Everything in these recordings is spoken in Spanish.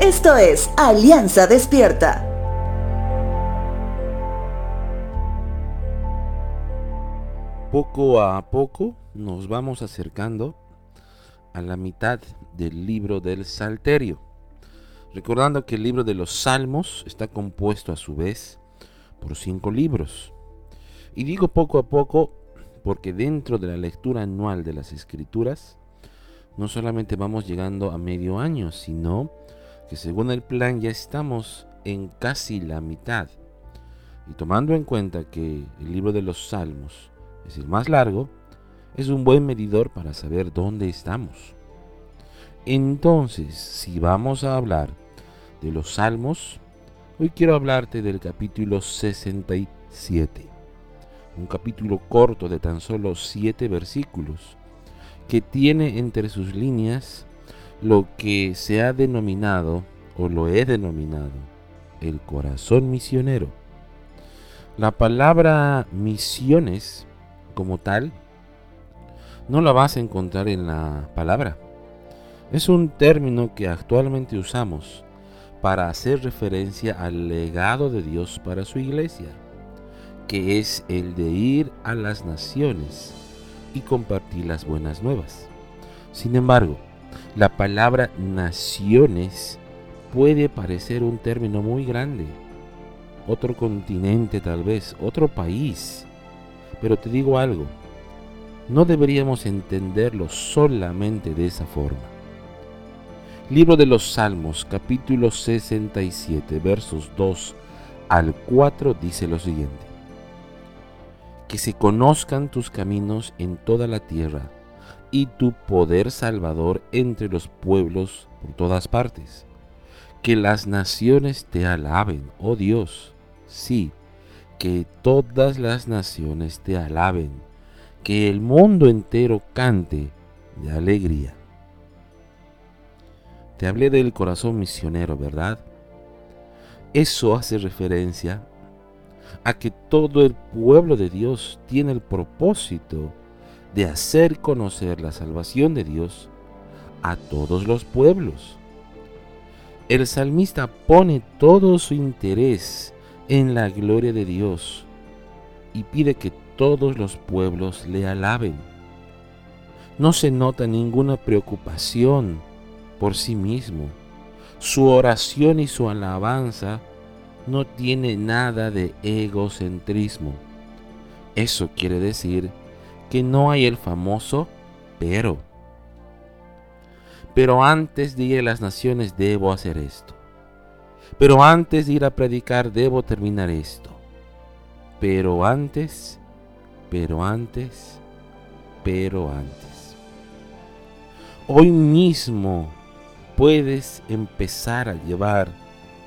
Esto es Alianza Despierta. Poco a poco nos vamos acercando a la mitad del libro del Salterio. Recordando que el libro de los Salmos está compuesto a su vez por cinco libros. Y digo poco a poco porque dentro de la lectura anual de las Escrituras, no solamente vamos llegando a medio año, sino que según el plan ya estamos en casi la mitad. Y tomando en cuenta que el libro de los Salmos es el más largo, es un buen medidor para saber dónde estamos. Entonces, si vamos a hablar de los Salmos, hoy quiero hablarte del capítulo 67, un capítulo corto de tan solo siete versículos, que tiene entre sus líneas lo que se ha denominado, o lo he denominado, el corazón misionero. La palabra misiones como tal no la vas a encontrar en la palabra. Es un término que actualmente usamos para hacer referencia al legado de Dios para su iglesia, que es el de ir a las naciones y compartir las buenas nuevas. Sin embargo, la palabra naciones puede parecer un término muy grande. Otro continente tal vez, otro país. Pero te digo algo, no deberíamos entenderlo solamente de esa forma. Libro de los Salmos, capítulo 67, versos 2 al 4 dice lo siguiente que se conozcan tus caminos en toda la tierra y tu poder salvador entre los pueblos por todas partes. Que las naciones te alaben, oh Dios, sí, que todas las naciones te alaben, que el mundo entero cante de alegría. Te hablé del corazón misionero, ¿verdad? Eso hace referencia a que todo el pueblo de Dios tiene el propósito de hacer conocer la salvación de Dios a todos los pueblos. El salmista pone todo su interés en la gloria de Dios y pide que todos los pueblos le alaben. No se nota ninguna preocupación por sí mismo. Su oración y su alabanza no tiene nada de egocentrismo. Eso quiere decir que no hay el famoso pero. Pero antes de ir a las naciones debo hacer esto. Pero antes de ir a predicar debo terminar esto. Pero antes, pero antes, pero antes. Hoy mismo puedes empezar a llevar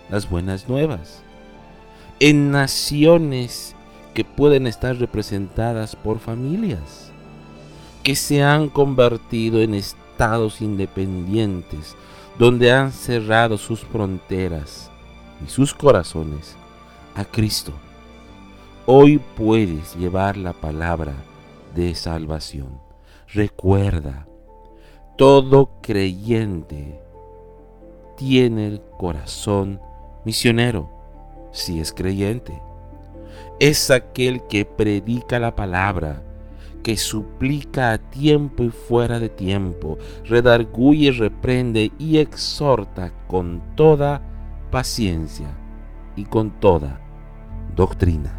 las buenas nuevas en naciones que pueden estar representadas por familias, que se han convertido en estados independientes, donde han cerrado sus fronteras y sus corazones a Cristo. Hoy puedes llevar la palabra de salvación. Recuerda, todo creyente tiene el corazón misionero si es creyente. Es aquel que predica la palabra, que suplica a tiempo y fuera de tiempo, redarguye, reprende y exhorta con toda paciencia y con toda doctrina.